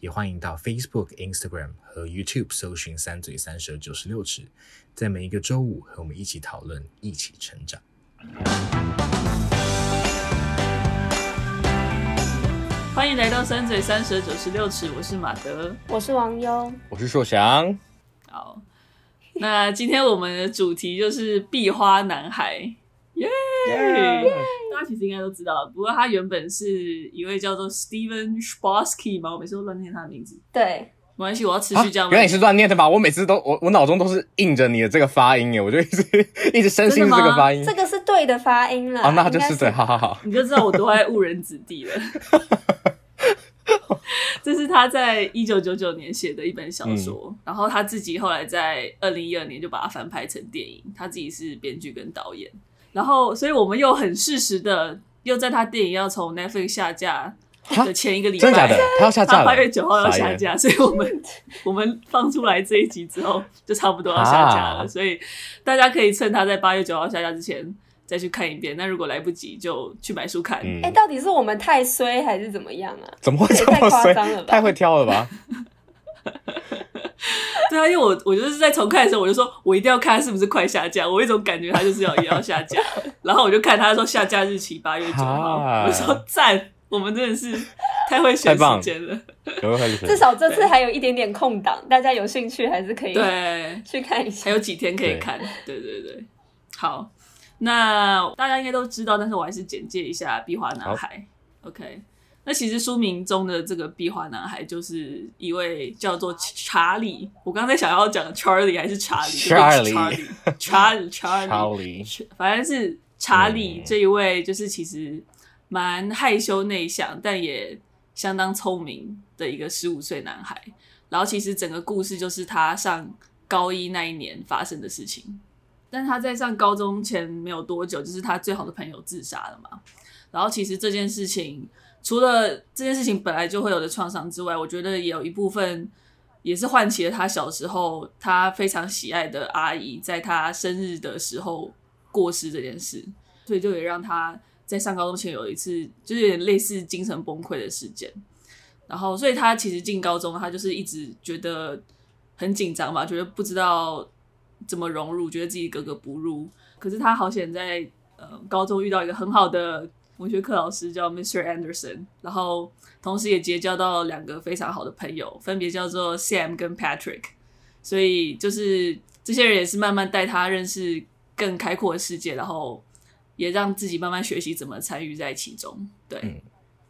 也欢迎到 Facebook、Instagram 和 YouTube 搜寻“三嘴三舌九十六尺”，在每一个周五和我们一起讨论，一起成长。欢迎来到“三嘴三舌九十六尺”，我是马德，我是王优，我是硕翔。好，那今天我们的主题就是《壁花男孩》。耶、yeah! 大家其实应该都知道，不过他原本是一位叫做 Steven Chbosky 嘛，我每次都乱念他的名字。对，没关系，我要持续这样、啊。原来你是乱念的吧？我每次都我我脑中都是印着你的这个发音耶，我就一直 一直深信这个发音。这个是对的发音了。哦，那就是对，好好好。你就知道我多爱误人子弟了。这是他在一九九九年写的一本小说、嗯，然后他自己后来在二零一二年就把它翻拍成电影，他自己是编剧跟导演。然后，所以我们又很适时的，又在他电影要从 Netflix 下架的前一个礼拜，真的假的？他要下架了，八月九号要下架，所以我们 我们放出来这一集之后，就差不多要下架了。所以大家可以趁他在八月九号下架之前再去看一遍。那如果来不及，就去买书看。哎、嗯，到底是我们太衰还是怎么样啊？怎么会这么衰？太夸张了吧？太会挑了吧？对啊，因为我我就是在重看的时候，我就说我一定要看是不是快下架，我有一种感觉他就是要也要下架，然后我就看他说下架日期八月九号，我说赞，我们真的是太会选时间了，至少这次还有一点点空档，大家有兴趣还是可以对 去看一下，还有几天可以看，对对对，好，那大家应该都知道，但是我还是简介一下《壁花男孩》，OK。那其实书名中的这个壁画男孩就是一位叫做查理，我刚才想要讲 Charlie 还是查理？Charlie，Charlie，Charlie，反正是查理这一位，就是其实蛮害羞内向，但也相当聪明的一个十五岁男孩。然后其实整个故事就是他上高一那一年发生的事情。但他在上高中前没有多久，就是他最好的朋友自杀了嘛。然后其实这件事情。除了这件事情本来就会有的创伤之外，我觉得也有一部分也是唤起了他小时候他非常喜爱的阿姨在他生日的时候过世这件事，所以就也让他在上高中前有一次就是有点类似精神崩溃的事件。然后，所以他其实进高中，他就是一直觉得很紧张嘛，觉得不知道怎么融入，觉得自己格格不入。可是他好险在呃高中遇到一个很好的。文学课老师叫 Mr. Anderson，然后同时也结交到两个非常好的朋友，分别叫做 Sam 跟 Patrick。所以就是这些人也是慢慢带他认识更开阔的世界，然后也让自己慢慢学习怎么参与在其中。对，嗯、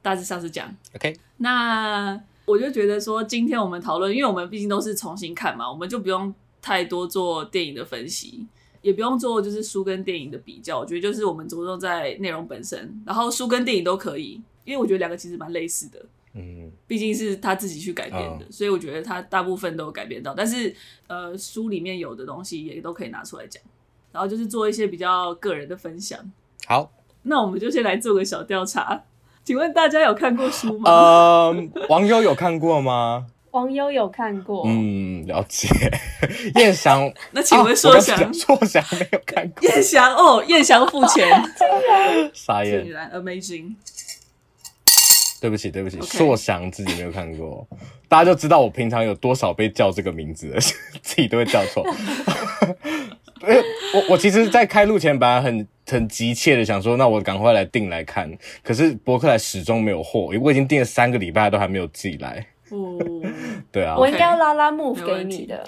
大致上是这样。OK，那我就觉得说，今天我们讨论，因为我们毕竟都是重新看嘛，我们就不用太多做电影的分析。也不用做，就是书跟电影的比较，我觉得就是我们着重在内容本身，然后书跟电影都可以，因为我觉得两个其实蛮类似的，嗯，毕竟是他自己去改编的，哦，所以我觉得他大部分都有改编到，但是呃，书里面有的东西也都可以拿出来讲，然后就是做一些比较个人的分享。好，那我们就先来做个小调查，请问大家有看过书吗？呃，网友有看过吗？王优有看过，嗯，了解。燕翔，那请问硕翔，硕翔没有看过。燕翔哦，燕翔付钱，傻眼。竟然 amazing。对不起，对不起，硕翔自己没有看过，大家就知道我平常有多少被叫这个名字了，自己都会叫错。我我其实，在开录前本来很很急切的想说，那我赶快来订来看，可是博客来始终没有货，我已经订了三个礼拜，都还没有寄来。哦，对啊，我应该要拉拉 move 给你的。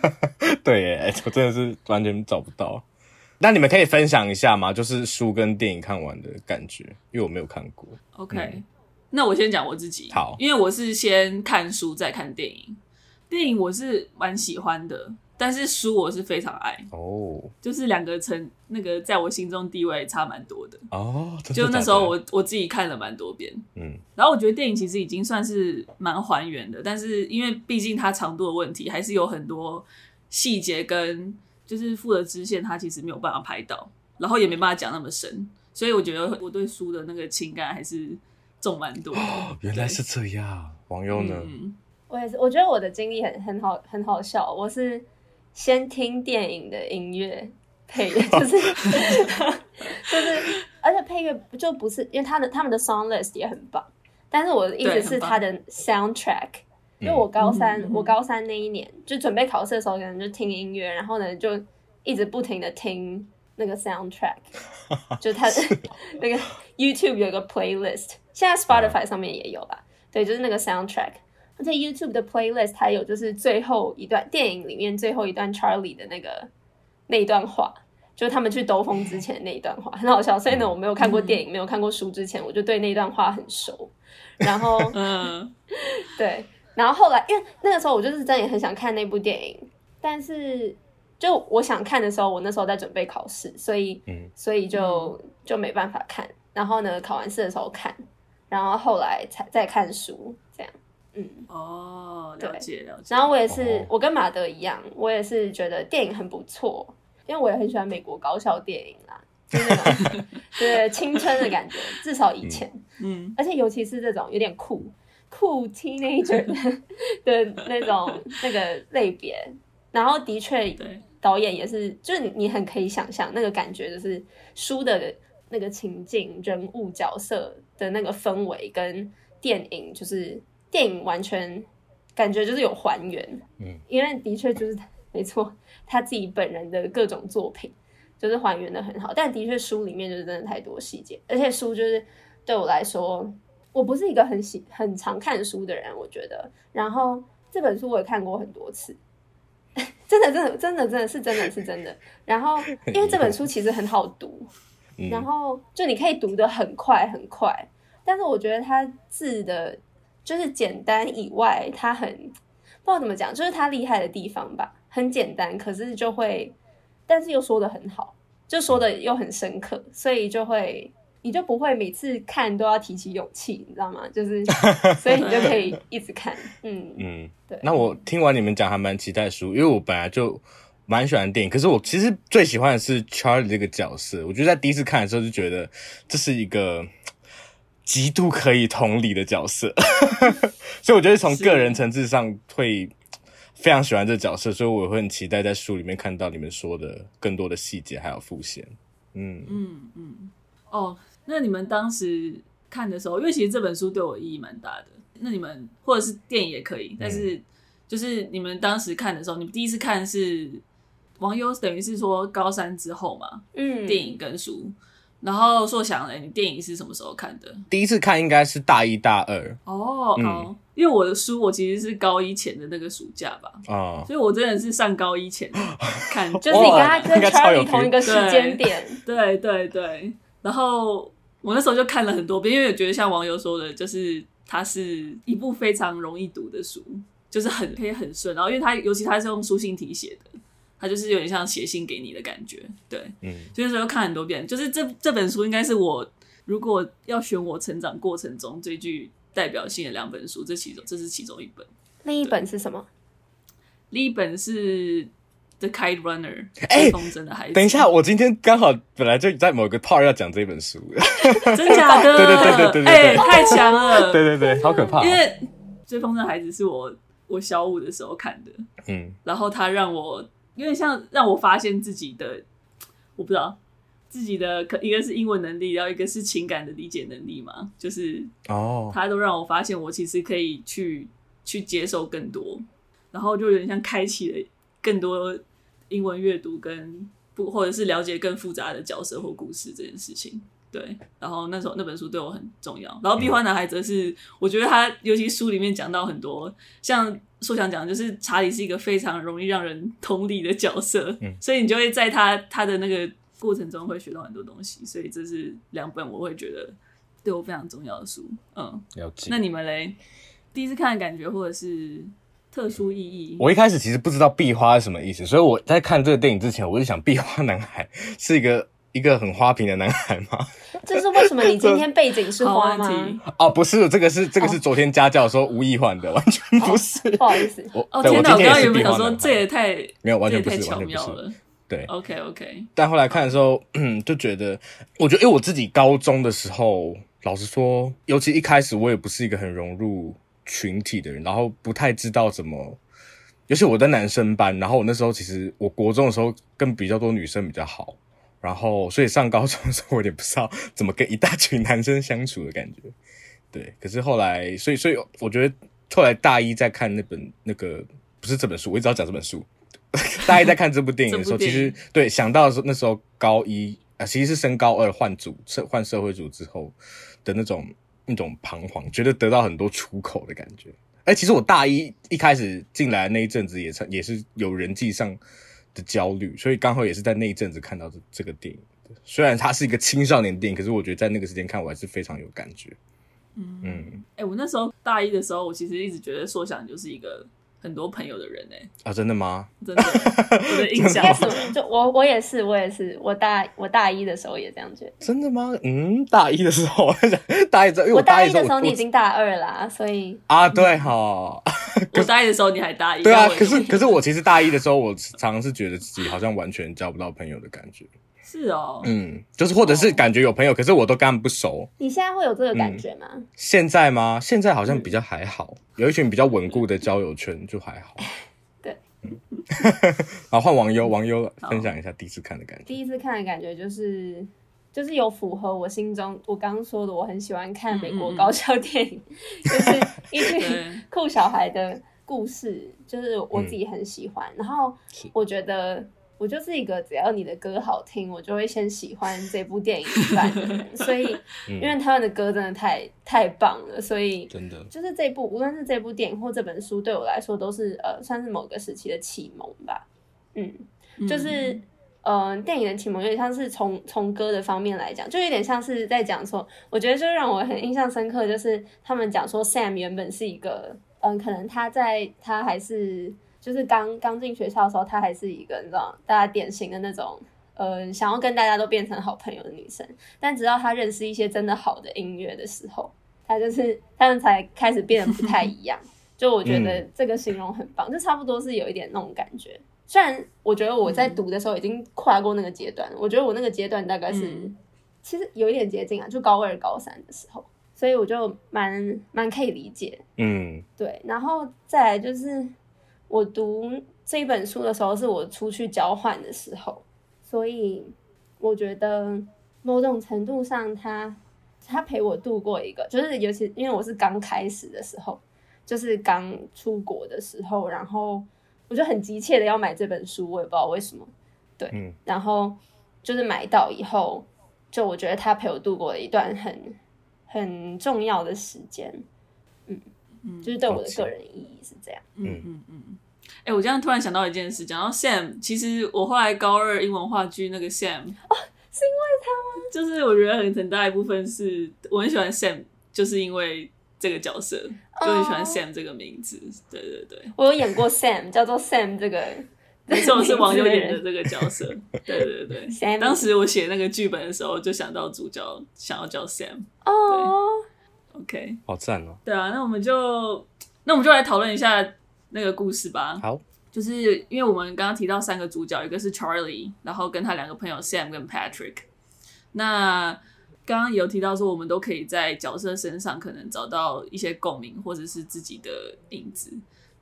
对耶，我真的是完全找不到。那你们可以分享一下吗？就是书跟电影看完的感觉，因为我没有看过。OK，嗯，那我先讲我自己。好，因为我是先看书再看电影。电影我是蛮喜欢的。但是书我是非常爱哦，oh. 就是两个层那个在我心中地位差蛮多的哦。Oh, 就那时候我我自己看了蛮多遍，嗯，然后我觉得电影其实已经算是蛮还原的，但是因为毕竟它长度的问题，还是有很多细节跟就是负的支线，它其实没有办法拍到，然后也没办法讲那么深，所以我觉得我对书的那个情感还是重蛮多的。哦，原来是这样，王优呢？嗯，我也是，我觉得我的经历很很好，很好笑。我是先听电影的音乐 配乐，就是 就是，而且配乐就不是因为他的他们的 song list 也很棒，但是我的意思是他的 soundtrack。因为我高三，嗯、我高三那一年就准备考试的时候，可能就听音乐，然后呢就一直不停的听那个 soundtrack，就他的那个 YouTube 有一个 playlist，现在 Spotify 上面也有吧？对，就是那个 soundtrack。而且 YouTube 的 playlist 还有就是最后一段电影里面最后一段 Charlie 的那个那一段话，就是他们去兜风之前的那一段话，很好笑。所以呢，我没有看过电影，没有看过书之前，我就对那段话很熟。然后，嗯，对。然后后来，因为那个时候我就是真的也很想看那部电影，但是就我想看的时候，我那时候在准备考试，所以，嗯、所以就就没办法看。然后呢，考完试的时候看，然后后来才再看书，这样。嗯，哦，了解了解。然后我也是，我跟马德一样，我也是觉得电影很不错，因为我也很喜欢美国高校电影啦，就是那种 对青春的感觉，至少以前，嗯，而且尤其是这种有点酷。酷 teenager 的 的那种那个类别，然后的确，导演也是，就是你你很可以想象那个感觉，就是书的那个情境、人物角色的那个氛围，跟电影就是电影完全感觉就是有还原，嗯，因为的确就是没错，他自己本人的各种作品就是还原的很好，但的确书里面就是真的太多细节，而且书就是对我来说。我不是一个很喜很常看书的人，我觉得。然后这本书我也看过很多次，真的，真的，真的，真的是真的是真的。然后因为这本书其实很好读，然后就你可以读得很快很快。但是我觉得它字的，就是简单以外，它很不知道怎么讲，就是它厉害的地方吧。很简单，可是就会，但是又说的很好，就说的又很深刻，所以就会。你就不会每次看都要提起勇气，你知道吗？就是，所以你就可以一直看。嗯嗯，对。那我听完你们讲，还蛮期待书，因为我本来就蛮喜欢电影，可是我其实最喜欢的是 Charlie 这个角色。我觉得在第一次看的时候就觉得这是一个极度可以同理的角色，所以我觉得从个人层次上会非常喜欢这个角色，所以我会很期待在书里面看到你们说的更多的细节还有复现。嗯嗯嗯，哦。那你们当时看的时候，因为其实这本书对我意义蛮大的。那你们或者是电影也可以，但是就是你们当时看的时候，你们第一次看是王优，等于是说高三之后嘛，嗯，电影跟书。然后硕翔嘞，你电影是什么时候看的？第一次看应该是大一大二哦，嗯、哦，因为我的书我其实是高一前的那个暑假吧，哦，所以我真的是上高一前看，就是你跟他跟 Charlie 同一个时间点，对对对，然后。我那时候就看了很多遍，因为我觉得像网友说的，就是它是一部非常容易读的书，就是很可以很顺。然后，因为它尤其它是用书信体写的，它就是有点像写信给你的感觉。对，嗯，所以那时候看很多遍。就是这这本书应该是我如果要选我成长过程中最具代表性的两本书，这其中这是其中一本。另一本是什么？另一本是。The Kite Runner，哎风筝的孩子。等一下，我今天刚好本来就在某个 part 要讲这本书，真假的？对对对对对，哎、欸，太强了！对对对，好可怕。因为追风筝的孩子是我我小五的时候看的，嗯，然后他让我有点像让我发现自己的，我不知道自己的可一个是英文能力，然后一个是情感的理解能力嘛，就是哦，他都让我发现我其实可以去去接受更多，然后就有点像开启了。更多英文阅读跟不，或者是了解更复杂的角色或故事这件事情，对。然后那时候那本书对我很重要。然后《壁花男孩》则是我觉得他，尤其书里面讲到很多，像硕想讲，就是查理是一个非常容易让人同理的角色，嗯，所以你就会在他他的那个过程中会学到很多东西。所以这是两本我会觉得对我非常重要的书。嗯，了解。那你们嘞？第一次看的感觉，或者是？特殊意义。我一开始其实不知道壁花是什么意思，所以我在看这个电影之前，我就想壁花男孩是一个一个很花瓶的男孩吗？这是为什么？你今天背景是花吗？哦，不是，这个是这个是昨天家教说无意换的，完全不是。不好意思，哦天哪！我刚刚有没有想说这也太没有完全不是，巧妙了。对，OK OK。但后来看的时候，嗯，就觉得，我觉得，因为我自己高中的时候，老实说，尤其一开始我也不是一个很融入群体的人，然后不太知道怎么，尤其我在男生班，然后我那时候其实我国中的时候跟比较多女生比较好，然后所以上高中的时候我也不知道怎么跟一大群男生相处的感觉。对，可是后来，所以所以我觉得后来大一在看那本那个不是这本书，我一直要讲这本书。大一在看这部电影的时候，其实对想到的时候，那时候高一啊，其实是升高二换组社换社会组之后的那种那种彷徨，觉得得到很多出口的感觉。哎，其实我大一一开始进来的那一阵子也是也是有人际上的焦虑，所以刚好也是在那一阵子看到这这个电影。虽然它是一个青少年电影，可是我觉得在那个时间看我还是非常有感觉。嗯嗯，哎、欸，我那时候大一的时候，我其实一直觉得说想就是一个很多朋友的人哎、欸。啊，真的吗？真的，我的 印象是，就我我也是，我也是，我大我大一的时候也这样觉得。真的吗？嗯，大一的时候，大一的，时候我大一的时候你已经大二啦，所以啊，对哈，我大一的时候你还大一，对啊，可是可是我其实大一的时候，我常常是觉得自己好像完全交不到朋友的感觉。是哦，嗯，就是或者是感觉有朋友，哦、可是我都跟他们不熟。你现在会有这个感觉吗？嗯、现在吗？现在好像比较还好，嗯、有一群比较稳固的交友圈就还好。对，嗯，好，换王优，王优分享一下第一次看的感觉。第一次看的感觉就是，就是有符合我心中我刚刚说的，我很喜欢看美国搞笑电影，嗯 嗯就是一群酷小孩的故事，就是我自己很喜欢。嗯、然后我觉得。我就是一个只要你的歌好听，我就会先喜欢这部电影 一半的人。所以，因为他们的歌真的太太棒了，所以真的就是这部无论是这部电影或这本书，对我来说都是呃算是某个时期的启蒙吧。嗯，就是嗯、呃，电影的启蒙有点像是从从歌的方面来讲，就有点像是在讲说，我觉得就让我很印象深刻，就是他们讲说 Sam 原本是一个嗯、呃，可能他在他还是。就是刚刚进学校的时候，她还是一个你知道，大家典型的那种，呃，想要跟大家都变成好朋友的女生。但直到她认识一些真的好的音乐的时候，她就是他们才开始变得不太一样。就我觉得这个形容很棒，就差不多是有一点那种感觉。虽然我觉得我在读的时候已经跨过那个阶段，我觉得我那个阶段大概是其实有一点接近啊，就高二高三的时候，所以我就蛮蛮可以理解。嗯，对，然后再来就是。我读这本书的时候是我出去交换的时候，所以我觉得某种程度上他，他他陪我度过一个，就是尤其因为我是刚开始的时候，就是刚出国的时候，然后我就很急切的要买这本书，我也不知道为什么，对，嗯，然后就是买到以后，就我觉得他陪我度过了一段很很重要的时间，嗯。就是对我的个人意义是这样。嗯嗯嗯。哎、欸，我这样突然想到一件事，讲到 Sam，其实我后来高二英文话剧那个 Sam，哦，是因为他吗？就是我觉得很很大一部分是我很喜欢 Sam，就是因为这个角色，就很喜欢 Sam 这个名字。哦、对对对，我有演过 Sam，叫做 Sam 这个，没错，是王优演的这个角色。对对对，Sam，当时我写那个剧本的时候，就想到主角想要叫 Sam。哦。OK，好赞哦！对啊，那我们就那我们就来讨论一下那个故事吧。好，就是因为我们刚刚提到三个主角，一个是 Charlie，然后跟他两个朋友 Sam 跟 Patrick。那刚刚有提到说，我们都可以在角色身上可能找到一些共鸣，或者是自己的影子。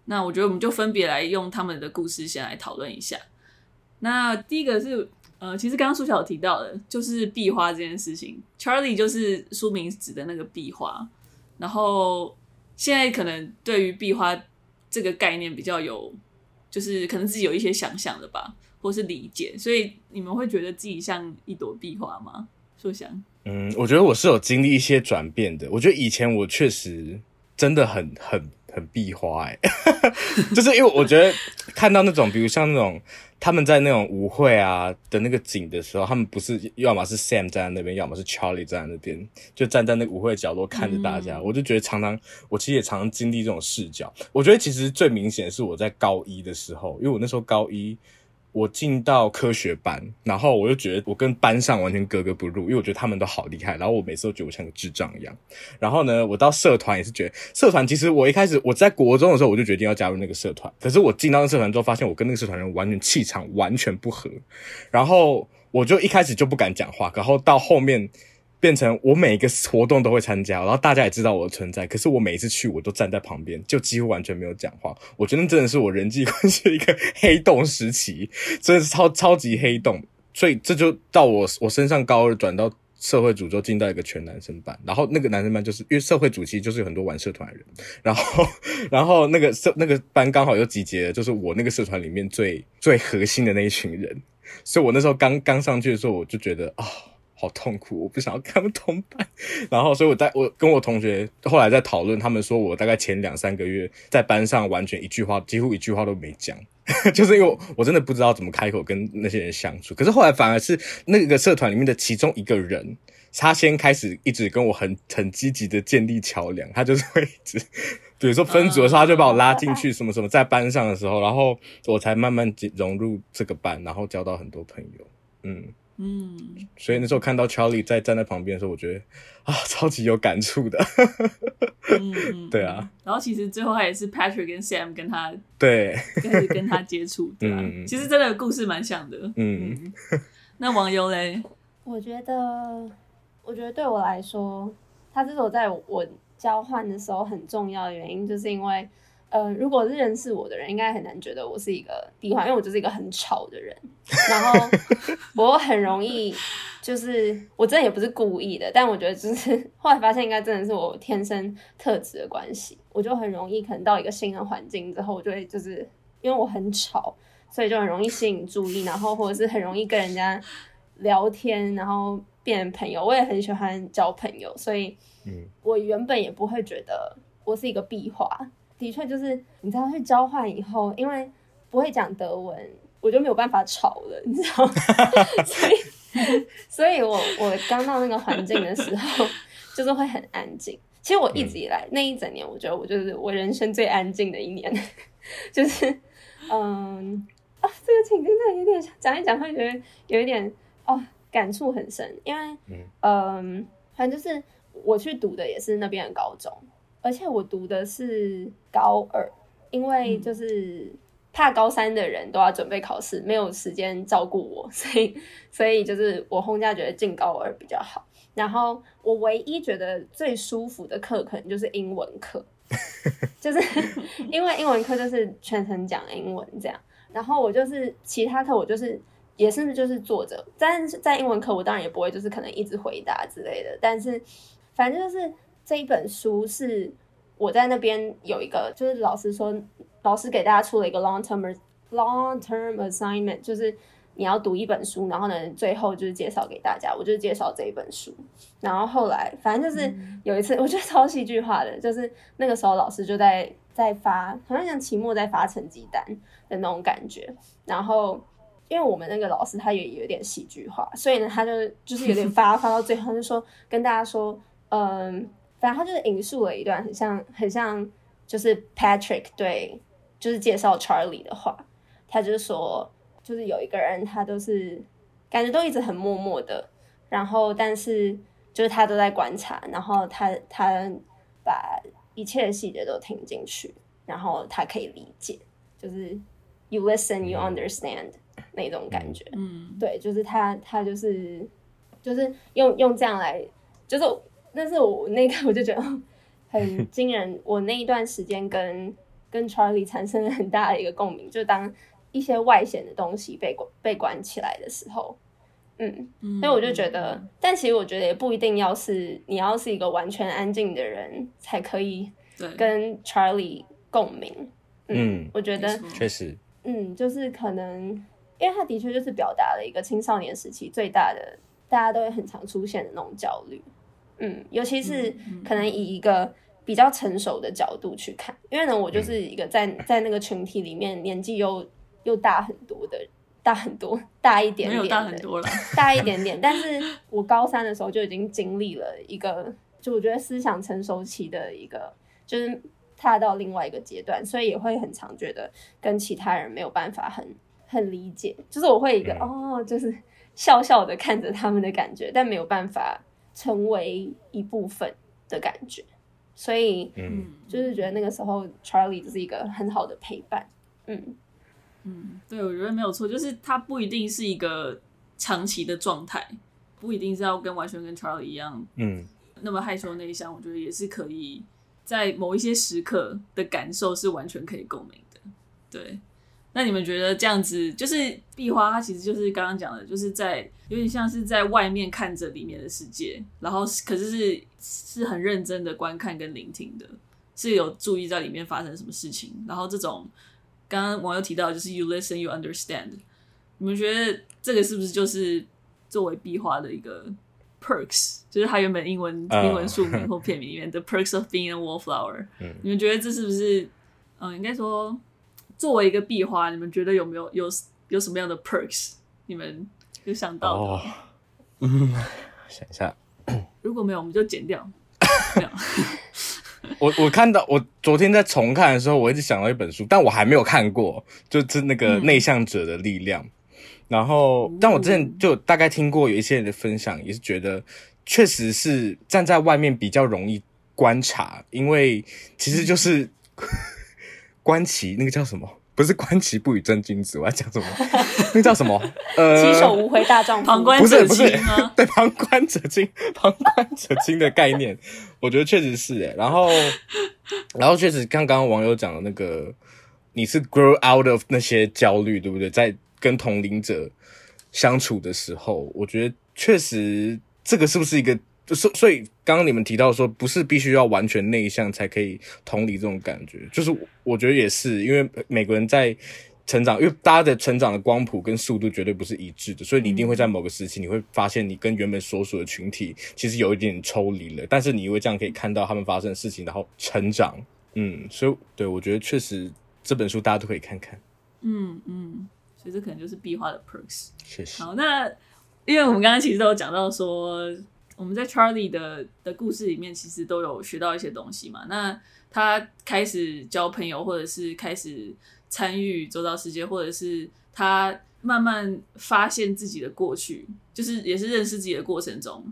那我觉得我们就分别来用他们的故事先来讨论一下。那第一个是。呃，其实刚刚书樵有提到的，就是壁花这件事情。Charlie 就是书名指的那个壁花，然后现在可能对于壁花这个概念比较有，就是可能自己有一些想象的吧，或是理解。所以你们会觉得自己像一朵壁花吗？书樵？嗯，我觉得我是有经历一些转变的。我觉得以前我确实真的很很很壁花哎、欸，就是因为我觉得看到那种，比如像那种。他们在那种舞会啊的那个景的时候，他们不是要么是 Sam 站在那边，要么是 Charlie 站在那边，就站在那个舞会的角落看着大家。嗯、我就觉得常常，我其实也常常经历这种视角。我觉得其实最明显是我在高一的时候，因为我那时候高一我进到科学班，然后我就觉得我跟班上完全格格不入，因为我觉得他们都好厉害，然后我每次都觉得我像个智障一样。然后呢，我到社团也是觉得社团，其实我一开始我在国中的时候我就决定要加入那个社团，可是我进到那社团之后，发现我跟那个社团人完全气场完全不合，然后我就一开始就不敢讲话，然后到后面。变成我每一个活动都会参加，然后大家也知道我的存在。可是我每一次去，我都站在旁边，就几乎完全没有讲话。我觉得真的是我人际关系的一个黑洞时期，真的是超超级黑洞。所以这就到我我身上高二转到社会组，就进到一个全男生班。然后那个男生班就是因为社会组其实就是有很多玩社团的人，然后 然后那个社那个班刚好又集结了，就是我那个社团里面最最核心的那一群人。所以我那时候刚刚上去的时候，我就觉得啊。哦好痛苦，我不想要跟他们同班。然后，所以我在我跟我同学后来在讨论，他们说我大概前两三个月在班上完全一句话，几乎一句话都没讲，就是因为我，我真的不知道怎么开口跟那些人相处。可是后来反而是那个社团里面的其中一个人，他先开始一直跟我很很积极的建立桥梁，他就是会一直，比如说分组的时候，他就把我拉进去什么什么，在班上的时候，然后我才慢慢融入这个班，然后交到很多朋友，嗯。嗯，所以那时候看到 Charlie 在站在旁边的时候，我觉得啊，超级有感触的。嗯，对啊。然后其实最后他也是 Patrick 跟 Sam 跟他对，跟跟他接触，对啊。嗯、其实真的故事蛮像的。嗯，嗯那网友嘞？我觉得，我觉得对我来说，他这首在我交换的时候很重要的原因，就是因为。呃，如果是认识我的人，应该很难觉得我是一个低环，因为我就是一个很吵的人。然后 我很容易，就是我真的也不是故意的，但我觉得就是 后来发现，应该真的是我天生特质的关系。我就很容易，可能到一个新的环境之后，我就会就是因为我很吵，所以就很容易吸引注意，然后或者是很容易跟人家聊天，然后变成朋友。我也很喜欢交朋友，所以我原本也不会觉得我是一个闭环。的确，就是你知道去交换以后，因为不会讲德文，我就没有办法吵了，你知道吗？所以，所以我我刚到那个环境的时候，就是会很安静。其实我一直以来、嗯、那一整年，我觉得我就是我人生最安静的一年，就是嗯啊，这个情境真的有点讲一讲会觉得有一点哦感触很深，因为嗯，嗯反正就是我去读的也是那边的高中。而且我读的是高二，因为就是怕高三的人都要准备考试，没有时间照顾我，所以所以就是我轰家觉得进高二比较好。然后我唯一觉得最舒服的课可能就是英文课，就是 因为英文课就是全程讲英文这样。然后我就是其他课我就是也是就是坐着，但是在英文课我当然也不会就是可能一直回答之类的，但是反正就是。这一本书是我在那边有一个，就是老师说，老师给大家出了一个 long term long term assignment，就是你要读一本书，然后呢，最后就是介绍给大家，我就介绍这一本书。然后后来，反正就是有一次，我觉得超戏剧化的，就是那个时候老师就在在发，好像像期末在发成绩单的那种感觉。然后因为我们那个老师他也有点戏剧化，所以呢，他就就是有点发 发到最后，就说跟大家说，嗯。然后他就是引述了一段很像很像，就是 Patrick 对，就是介绍 Charlie 的话。他就是说，就是有一个人，他都是感觉都一直很默默的，然后但是就是他都在观察，然后他他把一切的细节都听进去，然后他可以理解，就是 you listen you understand 那种感觉。嗯，对，就是他他就是就是用用这样来就是。但是我那个我就觉得 很惊人，我那一段时间跟跟 Charlie 产生了很大的一个共鸣，就当一些外显的东西被关被关起来的时候，嗯，所以我就觉得，但其实我觉得也不一定要是你要是一个完全安静的人才可以跟 Charlie 共鸣，嗯，我觉得确实，嗯，就是可能因为他的确就是表达了一个青少年时期最大的大家都会很常出现的那种焦虑。嗯，尤其是可能以一个比较成熟的角度去看，因为呢，我就是一个在在那个群体里面年纪又又大很多的，大很多，大一点点，没有大很多了，大一点点。但是我高三的时候就已经经历了一个，就我觉得思想成熟期的一个，就是踏到另外一个阶段，所以也会很常觉得跟其他人没有办法很很理解，就是我会一个、嗯、哦，就是笑笑的看着他们的感觉，但没有办法成为一部分的感觉，所以嗯，就是觉得那个时候 Charlie 就是一个很好的陪伴，嗯。嗯，对，我觉得没有错，就是他不一定是一个长期的状态，不一定是要跟完全跟 Charlie 一样，嗯，那么害羞内向，我觉得也是可以在某一些时刻的感受是完全可以共鸣的，对。那你们觉得这样子，就是壁花，它其实就是刚刚讲的，就是在有点像是在外面看着里面的世界，然后可是是是很认真的观看跟聆听的，是有注意在里面发生什么事情。然后这种刚刚网友提到，就是 you listen, you understand。你们觉得这个是不是就是作为壁花的一个 perks？就是它原本英文英文书名或片名里面的 perks of being a wallflower。你们觉得这是不是？嗯，应该说。作为一个壁花，你们觉得有没有有有什么样的 perks？你们有想到的？哦，嗯，想一下，如果没有，我们就剪掉。我我看到，我昨天在重看的时候，我一直想到一本书，但我还没有看过，就是那个内向者的力量。嗯、然后，但我之前就大概听过有一些人的分享，也是觉得确实是站在外面比较容易观察，因为其实就是。嗯观棋那个叫什么？不是观棋不语真君子，我要讲什么？那个叫什么？呃，稽首无回大丈夫。旁观者清，对，旁观者清，旁观者清的概念，我觉得确实是诶。然后，然后确实，刚刚网友讲的那个，你是 grow out of 那些焦虑，对不对？在跟同龄者相处的时候，我觉得确实这个是不是一个？所所以，刚刚你们提到说，不是必须要完全内向才可以同理这种感觉，就是我觉得也是，因为每个人在成长，因为大家的成长的光谱跟速度绝对不是一致的，所以你一定会在某个时期，你会发现你跟原本所属的群体其实有一点抽离了，但是你因为这样可以看到他们发生的事情，然后成长。嗯，所以对我觉得确实这本书大家都可以看看。嗯嗯，所以这可能就是壁画的 perks。谢谢。好，那因为我们刚刚其实都有讲到说。我们在 Charlie 的的故事里面，其实都有学到一些东西嘛。那他开始交朋友，或者是开始参与周遭世界，或者是他慢慢发现自己的过去，就是也是认识自己的过程中，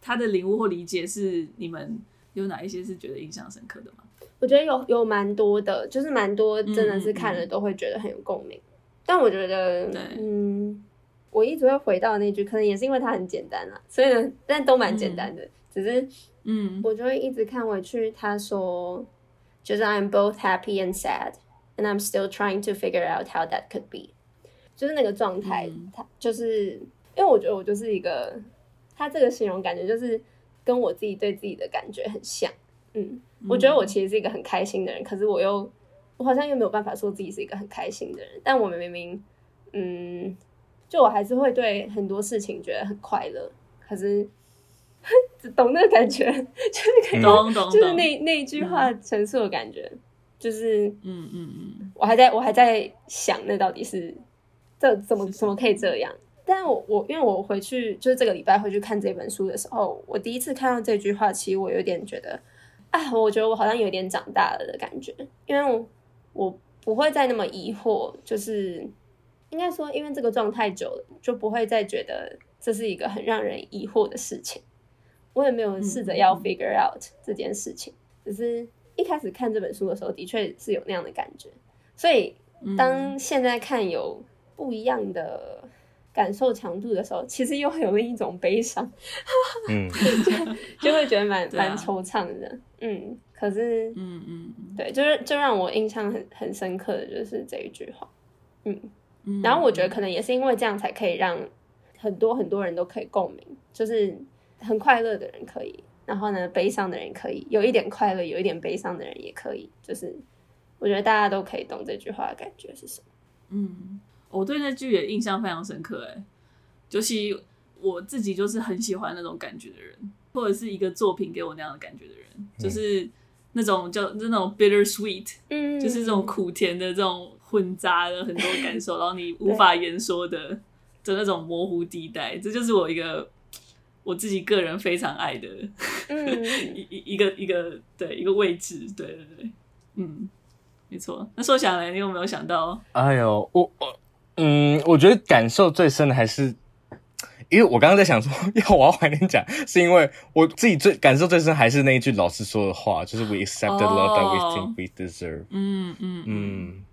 他的领悟或理解是你们有哪一些是觉得印象深刻的吗？我觉得有有蛮多的，就是蛮多真的是看了都会觉得很有共鸣。嗯嗯，但我觉得，对嗯。我一直会回到那句，可能也是因为它很简单啦，所以呢，但都蛮简单的，嗯、只是，嗯，我就会一直看回去。他说，就是 I'm both happy and sad, and I'm still trying to figure out how that could be。就是那个状态，他、嗯、就是因为我觉得我就是一个，他这个形容感觉就是跟我自己对自己的感觉很像。嗯，嗯我觉得我其实是一个很开心的人，可是我又我好像又没有办法说自己是一个很开心的人，但我们明明，嗯。就我还是会对很多事情觉得很快乐，可是 懂那个感觉，就是就是那那一句话陈述的感觉，就是嗯嗯嗯，我还在我还在想那到底是这怎么怎么可以这样？但我我因为我回去就是这个礼拜回去看这本书的时候，我第一次看到这句话，其实我有点觉得啊，我觉得我好像有点长大了的感觉，因为我我不会再那么疑惑，就是。应该说，因为这个状态久了，就不会再觉得这是一个很让人疑惑的事情。我也没有试着要 figure out 这件事情，只是一开始看这本书的时候，的确是有那样的感觉。所以，当现在看有不一样的感受强度的时候，其实又会有另一种悲伤，嗯，就 就会觉得蛮蛮惆怅的。嗯，可是，嗯嗯，对，就是就让我印象很很深刻的就是这一句话，嗯。然后我觉得可能也是因为这样才可以让很多很多人都可以共鸣，就是很快乐的人可以，然后呢，悲伤的人可以，有一点快乐，有一点悲伤的人也可以，就是我觉得大家都可以懂这句话的感觉是什么。嗯，我对那句也印象非常深刻，哎，尤其我自己就是很喜欢那种感觉的人，或者是一个作品给我那样的感觉的人，就是那种叫就那种 bitter sweet，嗯，就是这种苦甜的这种。混杂了很多感受，然后你无法言说的的那种模糊地带，这就是我一个我自己个人非常爱的，嗯、一一一个一个对一个位置，对对对，嗯，没错。那说起来，你有没有想到？哎呦，我我嗯，我觉得感受最深的还是，因为我刚刚在想说，要我要晚点讲，是因为我自己最感受最深还是那一句老师说的话，就是 We accept the love that we think we deserve。嗯嗯嗯，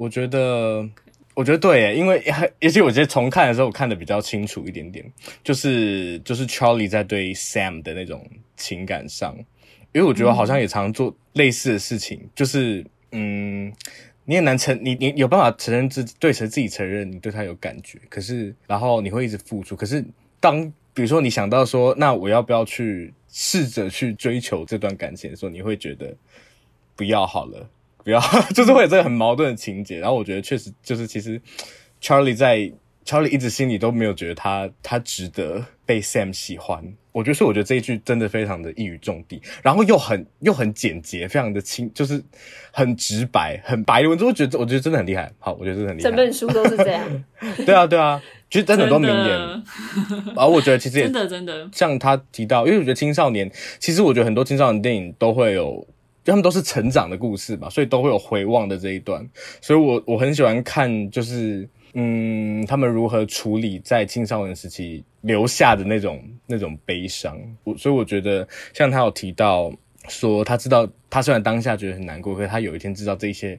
我觉得，我觉得对耶，因为 而且我觉得重看的时候，我看的比较清楚一点点，就是就是 Charlie 在对 Sam 的那种情感上，因为我觉得好像也常做类似的事情，嗯、就是嗯。你也难承，你你有办法承认自己对成自己承认你对他有感觉，可是然后你会一直付出，可是当比如说你想到说，那我要不要去试着去追求这段感情的时候，你会觉得不要好了，不要，就是会有这个很矛盾的情节。然后我觉得确实就是其实 Charlie 在。Charlie 一直心里都没有觉得他他值得被 Sam 喜欢，我觉得，所以我觉得这一句真的非常的一语中的，然后又很又很简洁，非常的清，就是很直白，很白的文字，我觉得我觉得真的很厉害。好，我觉得真的很厉害。整本书都是这样。对啊，对啊，其实真的很多名言。然后我觉得其实也真的真的像他提到，因为我觉得青少年，其实我觉得很多青少年电影都会有，他们都是成长的故事嘛，所以都会有回望的这一段。所以我我很喜欢看，就是。嗯，他们如何处理在青少年时期留下的那种那种悲伤？我所以我觉得，像他有提到说，他知道他虽然当下觉得很难过，可是他有一天知道这些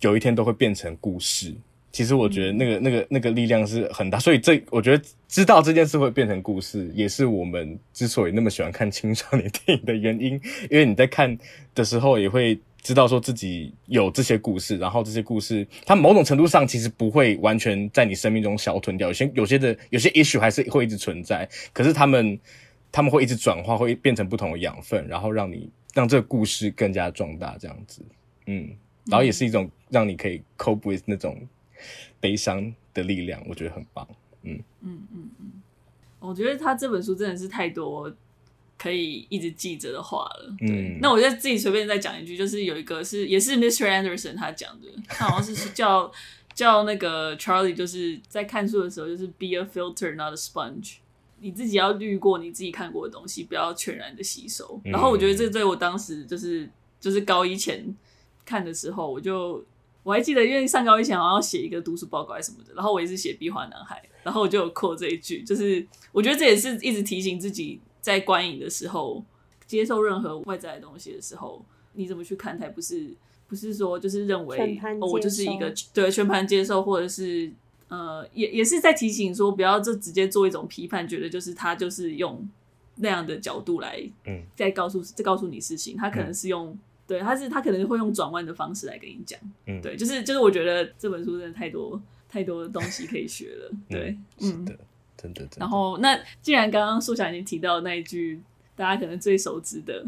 有一天都会变成故事。其实我觉得那个那个那个力量是很大，所以这我觉得知道这件事会变成故事，也是我们之所以那么喜欢看青少年电影的原因。因为你在看的时候也会。知道说自己有这些故事，然后这些故事，它某种程度上其实不会完全在你生命中消吞掉，有些有些的有些 issue 还是会一直存在，可是他们他们会一直转化，会变成不同的养分，然后让你让这个故事更加壮大，这样子，嗯，然后也是一种让你可以 cope with 那种悲伤的力量，我觉得很棒，嗯嗯嗯嗯，我觉得他这本书真的是太多。可以一直记着的话了。对，嗯、那我就自己随便再讲一句，就是有一个是也是 Mr. Anderson 他讲的，他好像是叫叫那个 Charlie，就是在看书的时候，就是 Be a filter, not a sponge。你自己要滤过你自己看过的东西，不要全然的吸收。嗯、然后我觉得这对我当时就是就是高一前看的时候，我就我还记得，因为上高一前好像要写一个读书报告还是什么的，然后我也是写《壁画男孩》，然后我就有 quote 这一句，就是我觉得这也是一直提醒自己。在观影的时候，接受任何外在的东西的时候，你怎么去看待？不是不是说就是认为哦，我就是一个对全盘接受，或者是呃，也也是在提醒说，不要就直接做一种批判，觉得就是他就是用那样的角度来，嗯，再告诉在告诉你事情，他可能是用、嗯、对，他是他可能会用转弯的方式来跟你讲，嗯，对，就是就是我觉得这本书真的太多太多的东西可以学了，对，嗯。真的，真的。然后，那既然刚刚素霞已经提到那一句，大家可能最熟知的，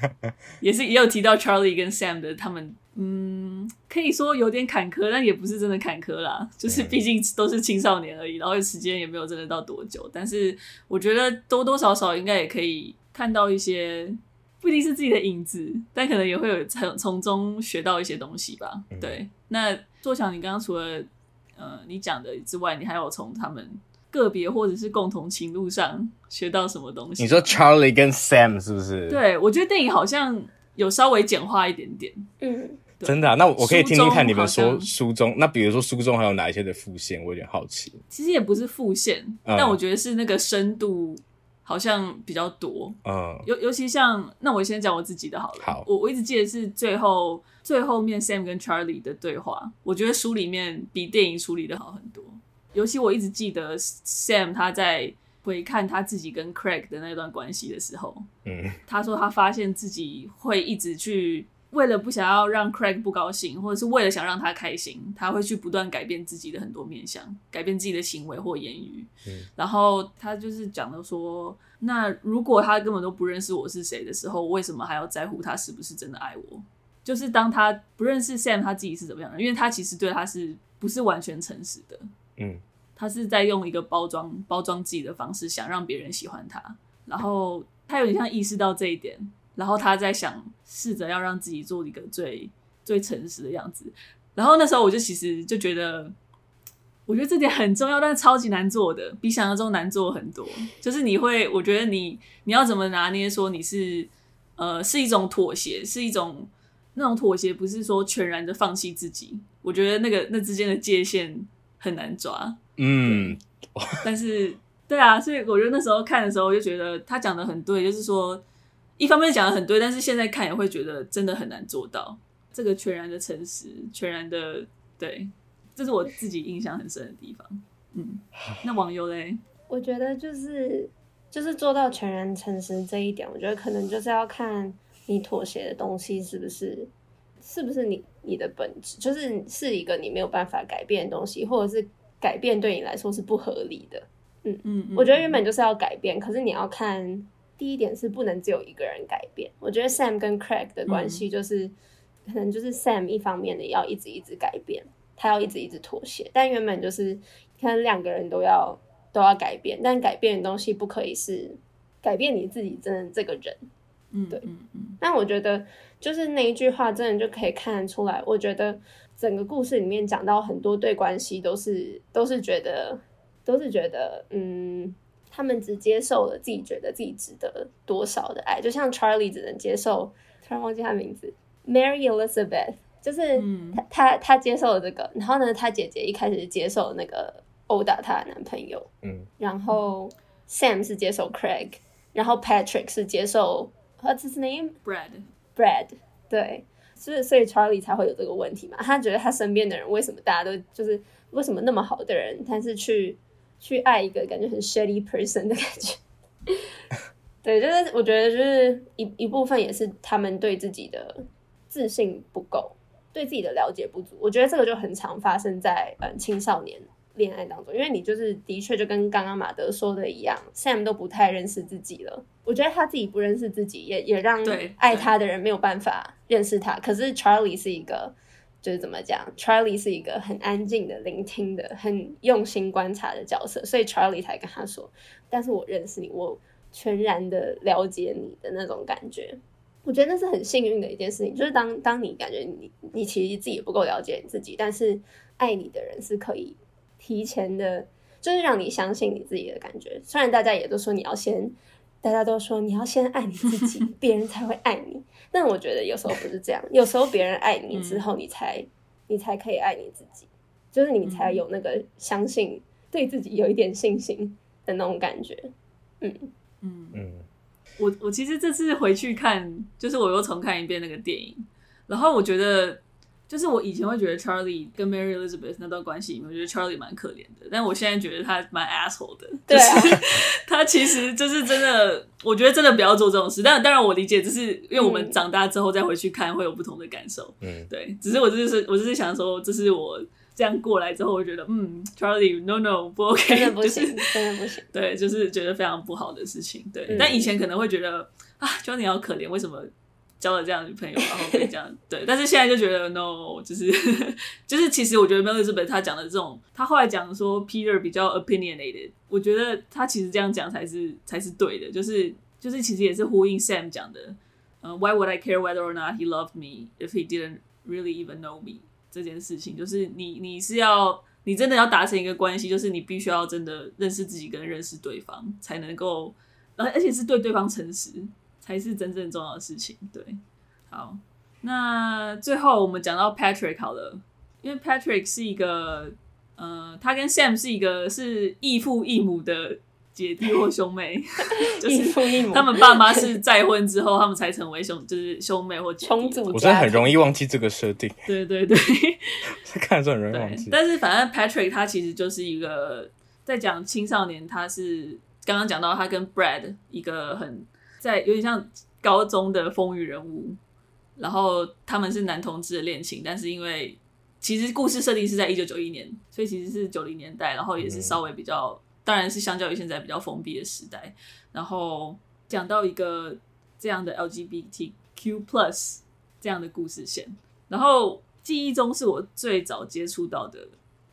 也是也有提到 Charlie 跟 Sam 的，他们嗯，可以说有点坎坷，但也不是真的坎坷啦，就是毕竟都是青少年而已，然后时间也没有真的到多久。但是我觉得多多少少应该也可以看到一些，不一定是自己的影子，但可能也会有从从中学到一些东西吧。对，那坐强，你刚刚除了呃你讲的之外，你还有从他们。个别或者是共同情路上学到什么东西？你说 Charlie 跟 Sam 是不是？对，我觉得电影好像有稍微简化一点点。嗯，真的啊？那我可以听听看你们说书中，那比如说书中还有哪一些的副线？我有点好奇。其实也不是副线，嗯、但我觉得是那个深度好像比较多。嗯，尤尤其像那我先讲我自己的好了。好，我我一直记得是最后最后面 Sam 跟 Charlie 的对话，我觉得书里面比电影处理的好很多。尤其我一直记得 Sam 他在回看他自己跟 Craig 的那段关系的时候，嗯，他说他发现自己会一直去为了不想要让 Craig 不高兴，或者是为了想让他开心，他会去不断改变自己的很多面相，改变自己的行为或言语。嗯，然后他就是讲的说，那如果他根本都不认识我是谁的时候，为什么还要在乎他是不是真的爱我？就是当他不认识 Sam 他自己是怎么样的，因为他其实对他是不是完全诚实的。嗯，他是在用一个包装包装自己的方式，想让别人喜欢他。然后他有点像意识到这一点，然后他在想试着要让自己做一个最最诚实的样子。然后那时候我就其实就觉得，我觉得这点很重要，但是超级难做的，比想象中难做很多。就是你会，我觉得你你要怎么拿捏，说你是呃是一种妥协，是一种那种妥协，不是说全然的放弃自己。我觉得那个那之间的界限。很难抓。嗯，但是对啊，所以我觉得那时候看的时候，我就觉得他讲的很对，就是说一方面讲的很对，但是现在看也会觉得真的很难做到这个全然的诚实，全然的对，这是我自己印象很深的地方。嗯，那网友嘞？我觉得就是就是做到全然诚实这一点，我觉得可能就是要看你妥协的东西是不是是不是你你的本质，就是是一个你没有办法改变的东西，或者是改变对你来说是不合理的。嗯嗯，我觉得原本就是要改变，可是你要看第一点是不能只有一个人改变。我觉得 Sam 跟 Craig 的关系就是、嗯、可能就是 Sam 一方面的要一直一直改变，他要一直一直妥协，但原本就是可能两个人都要。都要改变，但改变的东西不可以是改变你自己真的这个人，嗯，对，嗯嗯。但我觉得就是那一句话，真的就可以看得出来。我觉得整个故事里面讲到很多对关系，都是都是觉得都是觉得，嗯，他们只接受了自己觉得自己值得多少的爱，就像 Charlie 只能接受，突然忘记他名字，Mary Elizabeth，就是他、嗯、他他接受了这个，然后呢，他姐姐一开始接受那个。殴打她的男朋友，嗯，然后 Sam 是接受 Craig，然后 Patrick 是接受 What's his name？Brad，Brad，对，所以所以 Charlie 才会有这个问题嘛？他觉得他身边的人为什么大家都就是为什么那么好的人，但是去去爱一个感觉很 shady person 的感觉？对，就是我觉得就是一一部分也是他们对自己的自信不够，对自己的了解不足。我觉得这个就很常发生在嗯青少年。恋爱当中，因为你就是的确就跟刚刚马德说的一样，Sam 都不太认识自己了。我觉得他自己不认识自己，也也让爱他的人没有办法认识他。可是 Charlie 是一个，就是怎么讲？Charlie 是一个很安静的、聆听的、很用心观察的角色，所以 Charlie 才跟他说：“但是我认识你，我全然的了解你的那种感觉。”我觉得那是很幸运的一件事情，就是当当你感觉你你其实自己也不够了解你自己，但是爱你的人是可以。提前的，就是让你相信你自己的感觉。虽然大家也都说你要先，大家都说你要先爱你自己，别人才会爱你。但我觉得有时候不是这样，有时候别人爱你之后，你才、嗯、你才可以爱你自己，就是你才有那个相信对自己有一点信心的那种感觉。嗯嗯嗯，我我其实这次回去看，就是我又重看一遍那个电影，然后我觉得。就是我以前会觉得 Charlie 跟 Mary Elizabeth 那段关系里面，我觉得 Charlie 蛮可怜的，但我现在觉得他蛮 asshole 的。对啊，就是他其实就是真的，我觉得真的不要做这种事。但当然我理解，只是因为我们长大之后再回去看，会有不同的感受。嗯，对，只是我就是我就是想说，这是我这样过来之后，我觉得嗯，Charlie no no 不 OK，真的不行，就是、真的不行。对，就是觉得非常不好的事情。对，嗯、但以前可能会觉得啊，Charlie 好可怜，为什么？交了这样的女朋友，然后可以这样 对，但是现在就觉得 no，就是就是其实我觉得 Mary Elizabeth 他讲的这种，他后来讲说 Peter 比较 opinionated，我觉得他其实这样讲才是才是对的，就是就是其实也是呼应 Sam 讲的，呃，Why would I care whether or not he loved me if he didn't really even know me 这件事情，就是你你是要你真的要达成一个关系，就是你必须要真的认识自己跟认识对方，才能够，而而且是对对方诚实。才是真正重要的事情。对，好，那最后我们讲到 Patrick 好了，因为 Patrick 是一个，呃，他跟 Sam 是一个是异父异母的姐弟或兄妹，就是他们爸妈是再婚之后，他们才成为兄，就是兄妹或重组。我真的很容易忘记这个设定。对对对，看的时候很容易忘记。但是反正 Patrick 他其实就是一个在讲青少年，他是刚刚讲到他跟 Brad 一个很。在有点像高中的风云人物，然后他们是男同志的恋情，但是因为其实故事设定是在一九九一年，所以其实是九零年代，然后也是稍微比较，当然是相较于现在比较封闭的时代。然后讲到一个这样的 LGBTQ plus 这样的故事线，然后记忆中是我最早接触到的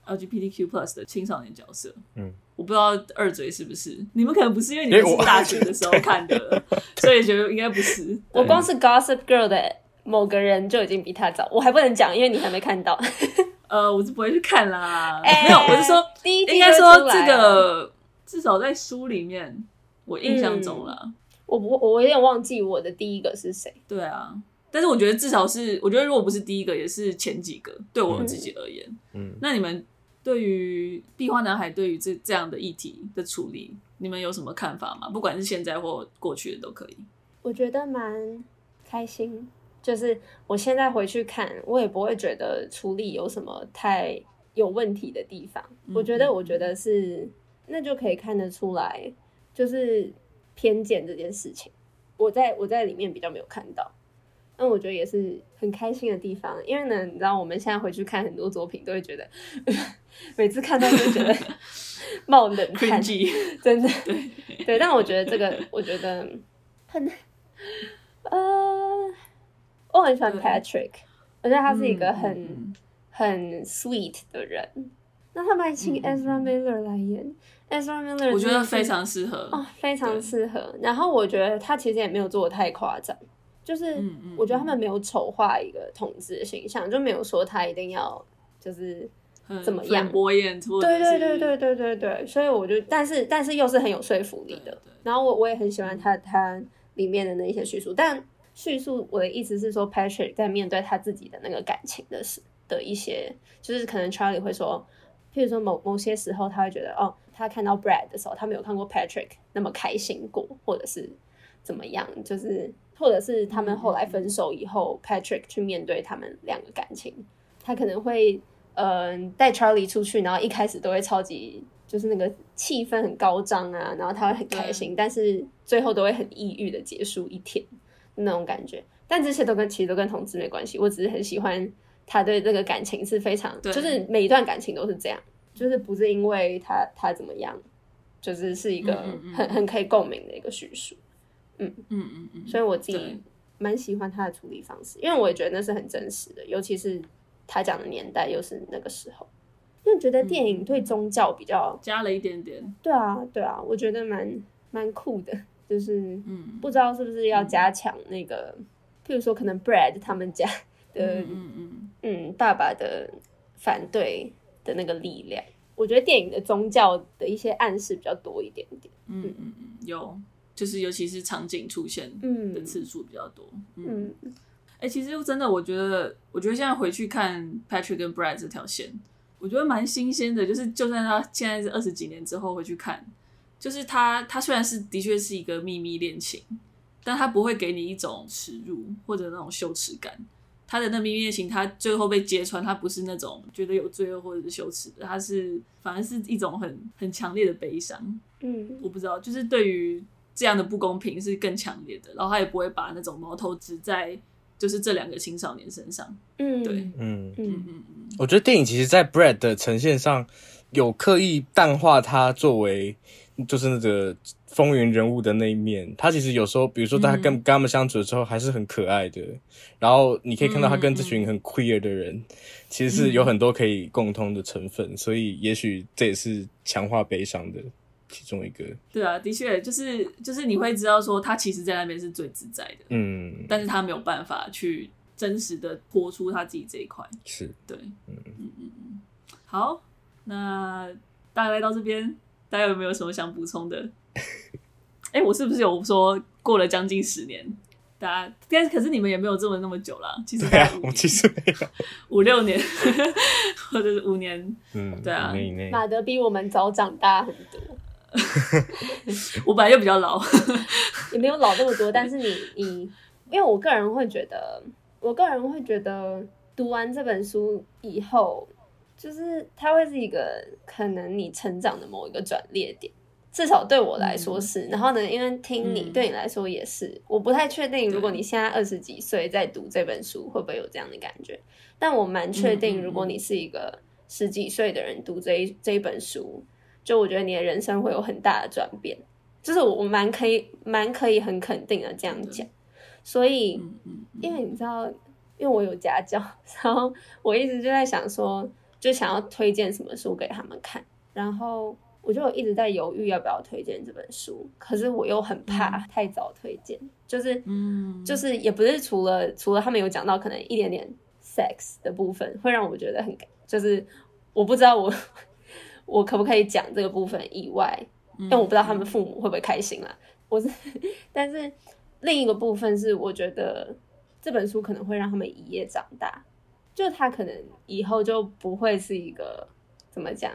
LGBTQ plus 的青少年角色，嗯。我不知道二嘴是不是？你们可能不是，因为你们是大学的时候 看的，所以觉得应该不是。我光是 Gossip Girl 的某个人就已经比他早，我还不能讲，因为你还没看到。呃，我是不会去看啦。欸、没有，我是说，第一应该说这个至少在书里面，我印象中了、嗯。我不，我有点忘记我的第一个是谁。对啊，但是我觉得至少是，我觉得如果不是第一个，也是前几个。对我自己而言，嗯，那你们。对于壁花男孩对于这这样的议题的处理，你们有什么看法吗？不管是现在或过去的都可以。我觉得蛮开心，就是我现在回去看，我也不会觉得处理有什么太有问题的地方。嗯、我觉得，我觉得是那就可以看得出来，就是偏见这件事情，我在我在里面比较没有看到。那我觉得也是很开心的地方，因为呢，你知道我们现在回去看很多作品，都会觉得 每次看到都觉得 冒冷汗，真的对对。但我觉得这个，我觉得很呃，我很喜欢 Patrick，我觉得他是一个很、嗯、很 sweet 的人。那他们还请 Ezra Miller 来演、嗯、，Ezra Miller 我觉得非常适合哦，非常适合。然后我觉得他其实也没有做的太夸张。就是我觉得他们没有丑化一个同志的形象，就没有说他一定要就是怎么样播演出，对对对对对对对，所以我就但是但是又是很有说服力的。然后我我也很喜欢他他里面的那些叙述，但叙述我的意思是说，Patrick 在面对他自己的那个感情的事的一些，就是可能 Charlie 会说，譬如说某某些时候他会觉得哦，他看到 Brad 的时候，他没有看过 Patrick 那么开心过，或者是怎么样，就是。或者是他们后来分手以后，Patrick 去面对他们两个感情，他可能会嗯带 Charlie 出去，然后一开始都会超级就是那个气氛很高涨啊，然后他会很开心，但是最后都会很抑郁的结束一天那种感觉。但这些都跟其实都跟同志没关系，我只是很喜欢他对这个感情是非常，就是每一段感情都是这样，就是不是因为他他怎么样，就是是一个很很可以共鸣的一个叙述。嗯。嗯嗯嗯，所以我自己蛮喜欢他的处理方式，因为我也觉得那是很真实的，尤其是他讲的年代又是那个时候，因为觉得电影对宗教比较加了一点点。对啊，对啊，我觉得蛮蛮酷的，就是嗯，不知道是不是要加强那个，嗯、譬如说可能 Brad 他们家的嗯嗯嗯，嗯爸爸的反对的那个力量，我觉得电影的宗教的一些暗示比较多一点点。嗯嗯嗯，有。就是尤其是场景出现的次数比较多，嗯，哎、嗯欸，其实真的，我觉得，我觉得现在回去看 Patrick 跟 Brad 这条线，我觉得蛮新鲜的。就是就算他现在是二十几年之后回去看，就是他他虽然是的确是一个秘密恋情，但他不会给你一种耻辱或者那种羞耻感。他的那秘密恋情，他最后被揭穿，他不是那种觉得有罪恶或者是羞耻的，他是反而是一种很很强烈的悲伤。嗯，我不知道，就是对于。这样的不公平是更强烈的，然后他也不会把那种矛头指在就是这两个青少年身上。嗯，对，嗯嗯嗯嗯。我觉得电影其实，在 Brad 的呈现上有刻意淡化他作为就是那个风云人物的那一面。他其实有时候，比如说他跟跟他们相处的时候，还是很可爱的。然后你可以看到他跟这群很 queer 的人，其实是有很多可以共通的成分。所以也许这也是强化悲伤的。其中一个，对啊，的确就是就是你会知道说他其实在那边是最自在的，嗯，但是他没有办法去真实的活出他自己这一块，是。对，嗯。嗯嗯嗯，好，那大概来到这边，大家有没有什么想补充的？哎、欸，我是不是有说过了将近十年？大家，但是可是你们也没有这么那么久了，其实对啊，我其实没有。五六年，或者是五年，嗯，对啊，马德比我们早长大很多。我本来就比较老，也没有老那么多。但是你你，因为我个人会觉得，我个人会觉得，读完这本书以后，就是它会是一个可能你成长的某一个转捩点。至少对我来说是。嗯、然后呢，因为听你、嗯、对你来说也是，我不太确定，如果你现在二十几岁在读这本书，会不会有这样的感觉？但我蛮确定，如果你是一个十几岁的人读这一这一本书。就我觉得你的人生会有很大的转变，就是我我蛮可以蛮可以很肯定的这样讲，所以因为你知道，因为我有家教，然后我一直就在想说，就想要推荐什么书给他们看，然后我就一直在犹豫要不要推荐这本书，可是我又很怕太早推荐，就是嗯，就是也不是除了除了他们有讲到可能一点点 sex 的部分会让我觉得很，就是我不知道我。我可不可以讲这个部分以外？但我不知道他们父母会不会开心啦。我是，但是另一个部分是，我觉得这本书可能会让他们一夜长大，就他可能以后就不会是一个怎么讲，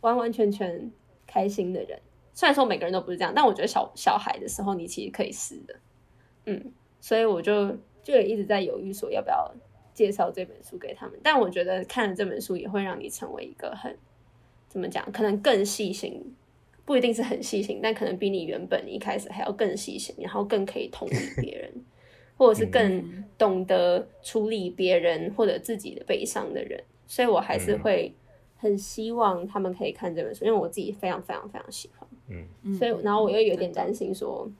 完完全全开心的人。虽然说每个人都不是这样，但我觉得小小孩的时候，你其实可以试的。嗯，所以我就就也一直在犹豫，说要不要介绍这本书给他们。但我觉得看了这本书，也会让你成为一个很怎么讲，可能更细心，不一定是很细心，但可能比你原本一开始还要更细心，然后更可以同理 别人，或者是更懂得处理别人或者自己的悲伤的人。所以我还是会很希望他们可以看这本书，因为我自己非常非常非常喜欢。嗯，所以然后我又有点担心说，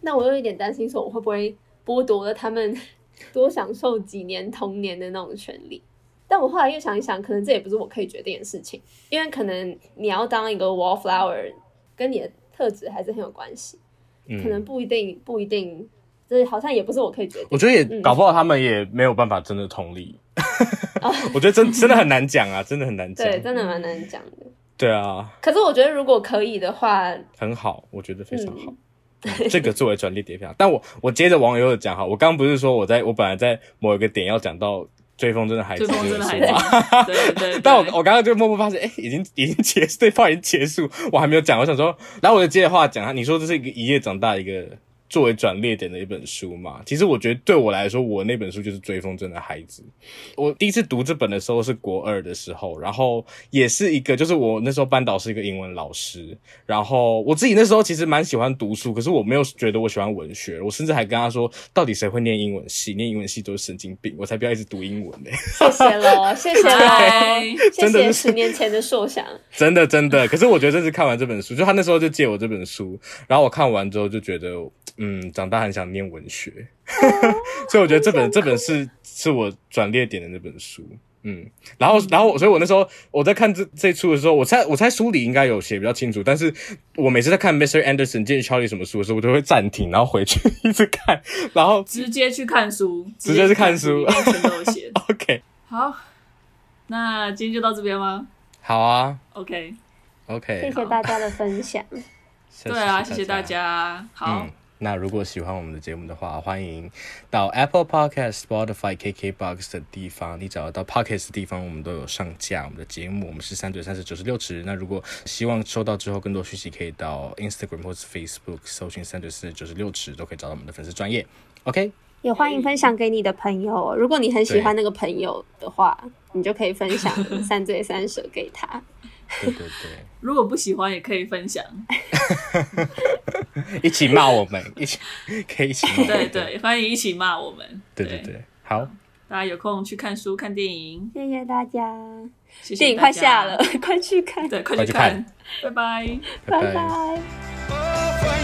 那我又有点担心说，我会不会剥夺了他们 多享受几年童年的那种权利？但我后来又想一想，可能这也不是我可以决定的事情，因为可能你要当一个 wallflower，跟你的特质还是很有关系，嗯，可能不一定不一定，这好像也不是我可以决定。我觉得也搞不好他们也没有办法真的同理，我觉得真真的很难讲啊，真的很难讲，对，真的蛮难讲的。对啊，可是我觉得如果可以的话，很好，我觉得非常好。嗯、这个作为转捩点非常，但我我接着网友的讲哈，我刚刚不是说我在我本来在某一个点要讲到追风筝的孩子，追风筝的孩子，对对，对。但我我刚刚就默默发现，哎，已经已经结束，对方已经结束，我还没有讲，我想说，然后我就接着话讲啊，你说这是一个一夜长大一个。作为转捩点的一本书嘛，其实我觉得对我来说，我那本书就是追风筝的孩子。我第一次读这本的时候是国二的时候，然后也是一个，就是我那时候班导是一个英文老师，然后我自己那时候其实蛮喜欢读书，可是我没有觉得我喜欢文学，我甚至还跟他说，到底谁会念英文系？念英文系都是神经病，我才不要一直读英文呢。谢谢喽，谢谢喽，真的十年前的硕想，真的真的。可是我觉得这次看完这本书，就他那时候就借我这本书，然后我看完之后就觉得。嗯，长大很想念文学，所以我觉得这本这本是是我转捩点的那本书。嗯，然后然后，所以我那时候我在看这这出的时候，我猜我猜书里应该有写比较清楚，但是我每次在看 Mr. Anderson 建议查理什么书的时候，我都会暂停，然后回去 一直看，然后直接去看书，直接去看书，全都有写。OK，好，那今天就到这边吗？好啊，OK，OK，、okay. okay, 谢谢大家的分享。对啊，谢谢大家。好。嗯那如果喜欢我们的节目的话，欢迎到 Apple Podcast、Spotify、KKBox 的地方，你找得到 Podcast 的地方，我们都有上架我们的节目。我们是三嘴三舌九十六尺。那如果希望收到之后更多讯息，可以到 Instagram 或是 Facebook 搜寻三嘴四九十六尺，都可以找到我们的粉丝专业。OK，也欢迎分享给你的朋友。如果你很喜欢那个朋友的话，你就可以分享三嘴三舌给他。对对对，如果不喜欢也可以分享，一起骂我们，一起可以一起骂。对对，欢迎一起骂我们。对对对，好，大家有空去看书、看电影，谢谢大家。谢谢大家。电影快下了，快去看，对，快去看，拜拜，拜拜。拜拜。